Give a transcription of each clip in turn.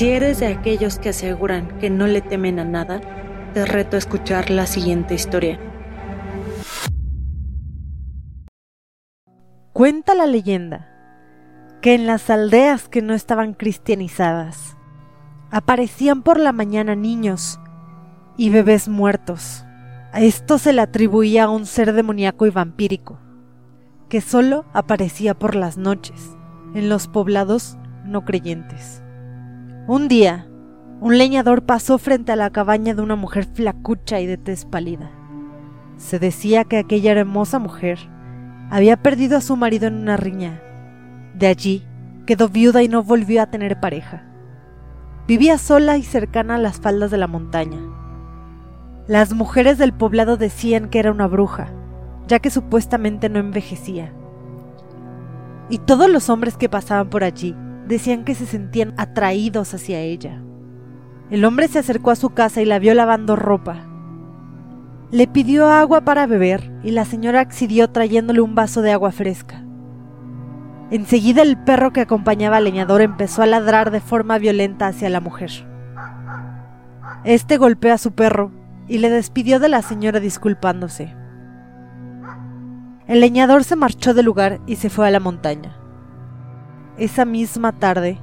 Si eres de aquellos que aseguran que no le temen a nada, te reto a escuchar la siguiente historia. Cuenta la leyenda que en las aldeas que no estaban cristianizadas aparecían por la mañana niños y bebés muertos. A esto se le atribuía a un ser demoníaco y vampírico, que solo aparecía por las noches en los poblados no creyentes. Un día, un leñador pasó frente a la cabaña de una mujer flacucha y de tez pálida. Se decía que aquella hermosa mujer había perdido a su marido en una riña. De allí quedó viuda y no volvió a tener pareja. Vivía sola y cercana a las faldas de la montaña. Las mujeres del poblado decían que era una bruja, ya que supuestamente no envejecía. Y todos los hombres que pasaban por allí decían que se sentían atraídos hacia ella. El hombre se acercó a su casa y la vio lavando ropa. Le pidió agua para beber y la señora accedió trayéndole un vaso de agua fresca. Enseguida el perro que acompañaba al leñador empezó a ladrar de forma violenta hacia la mujer. Este golpeó a su perro y le despidió de la señora disculpándose. El leñador se marchó del lugar y se fue a la montaña. Esa misma tarde,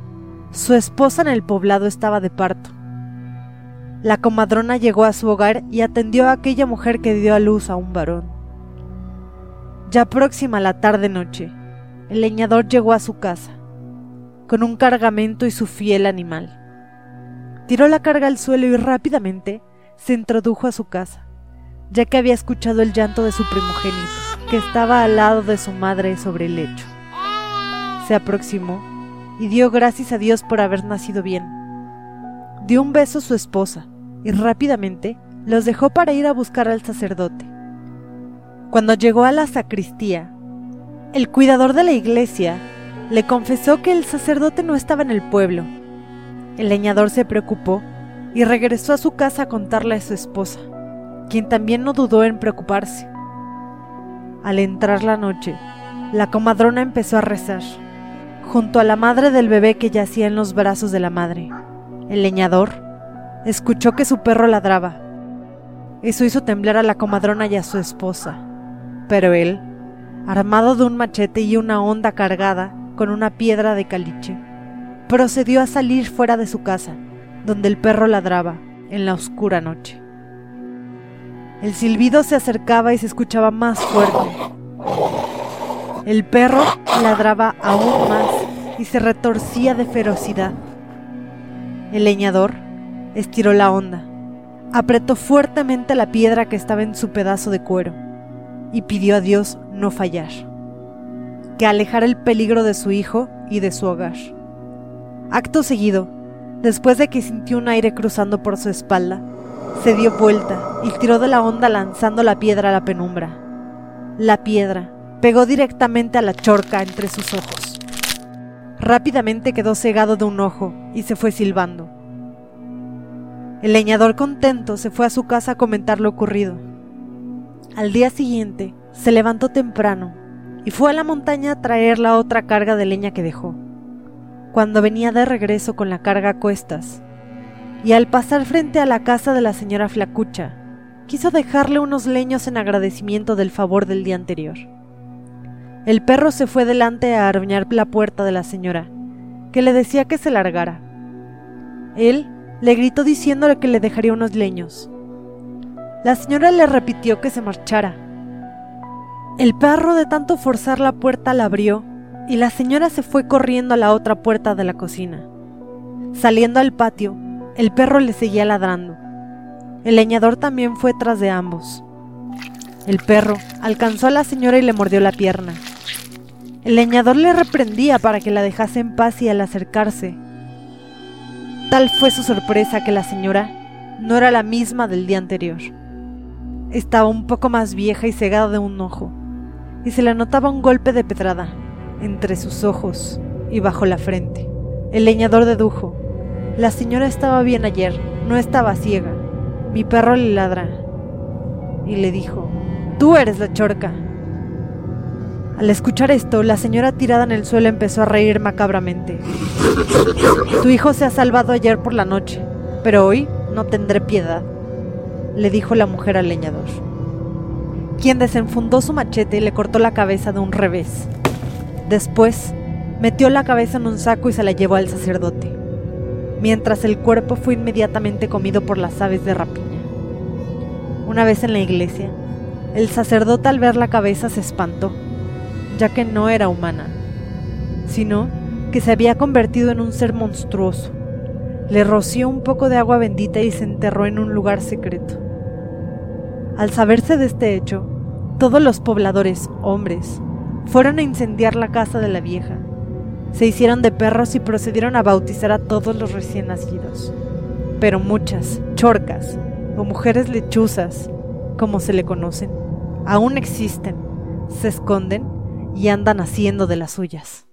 su esposa en el poblado estaba de parto. La comadrona llegó a su hogar y atendió a aquella mujer que dio a luz a un varón. Ya próxima la tarde-noche, el leñador llegó a su casa, con un cargamento y su fiel animal. Tiró la carga al suelo y rápidamente se introdujo a su casa, ya que había escuchado el llanto de su primogénito, que estaba al lado de su madre sobre el lecho. Se aproximó y dio gracias a Dios por haber nacido bien. Dio un beso a su esposa y rápidamente los dejó para ir a buscar al sacerdote. Cuando llegó a la sacristía, el cuidador de la iglesia le confesó que el sacerdote no estaba en el pueblo. El leñador se preocupó y regresó a su casa a contarle a su esposa, quien también no dudó en preocuparse. Al entrar la noche, la comadrona empezó a rezar junto a la madre del bebé que yacía en los brazos de la madre. El leñador escuchó que su perro ladraba. Eso hizo temblar a la comadrona y a su esposa. Pero él, armado de un machete y una honda cargada con una piedra de caliche, procedió a salir fuera de su casa, donde el perro ladraba en la oscura noche. El silbido se acercaba y se escuchaba más fuerte. El perro ladraba aún más y se retorcía de ferocidad. El leñador estiró la onda, apretó fuertemente la piedra que estaba en su pedazo de cuero y pidió a Dios no fallar, que alejara el peligro de su hijo y de su hogar. Acto seguido, después de que sintió un aire cruzando por su espalda, se dio vuelta y tiró de la onda lanzando la piedra a la penumbra. La piedra, pegó directamente a la chorca entre sus ojos. Rápidamente quedó cegado de un ojo y se fue silbando. El leñador contento se fue a su casa a comentar lo ocurrido. Al día siguiente se levantó temprano y fue a la montaña a traer la otra carga de leña que dejó. Cuando venía de regreso con la carga a cuestas, y al pasar frente a la casa de la señora Flacucha, quiso dejarle unos leños en agradecimiento del favor del día anterior. El perro se fue delante a arañar la puerta de la señora, que le decía que se largara. Él le gritó diciéndole que le dejaría unos leños. La señora le repitió que se marchara. El perro de tanto forzar la puerta la abrió y la señora se fue corriendo a la otra puerta de la cocina. Saliendo al patio, el perro le seguía ladrando. El leñador también fue tras de ambos. El perro alcanzó a la señora y le mordió la pierna. El leñador le reprendía para que la dejase en paz y al acercarse. Tal fue su sorpresa que la señora no era la misma del día anterior. Estaba un poco más vieja y cegada de un ojo, y se le notaba un golpe de pedrada entre sus ojos y bajo la frente. El leñador dedujo, la señora estaba bien ayer, no estaba ciega. Mi perro le ladra. Y le dijo, tú eres la chorca. Al escuchar esto, la señora tirada en el suelo empezó a reír macabramente. Tu hijo se ha salvado ayer por la noche, pero hoy no tendré piedad, le dijo la mujer al leñador, quien desenfundó su machete y le cortó la cabeza de un revés. Después, metió la cabeza en un saco y se la llevó al sacerdote, mientras el cuerpo fue inmediatamente comido por las aves de rapiña. Una vez en la iglesia, el sacerdote al ver la cabeza se espantó, ya que no era humana, sino que se había convertido en un ser monstruoso. Le roció un poco de agua bendita y se enterró en un lugar secreto. Al saberse de este hecho, todos los pobladores, hombres, fueron a incendiar la casa de la vieja. Se hicieron de perros y procedieron a bautizar a todos los recién nacidos. Pero muchas, chorcas, o mujeres lechuzas, como se le conocen, aún existen, se esconden y andan haciendo de las suyas.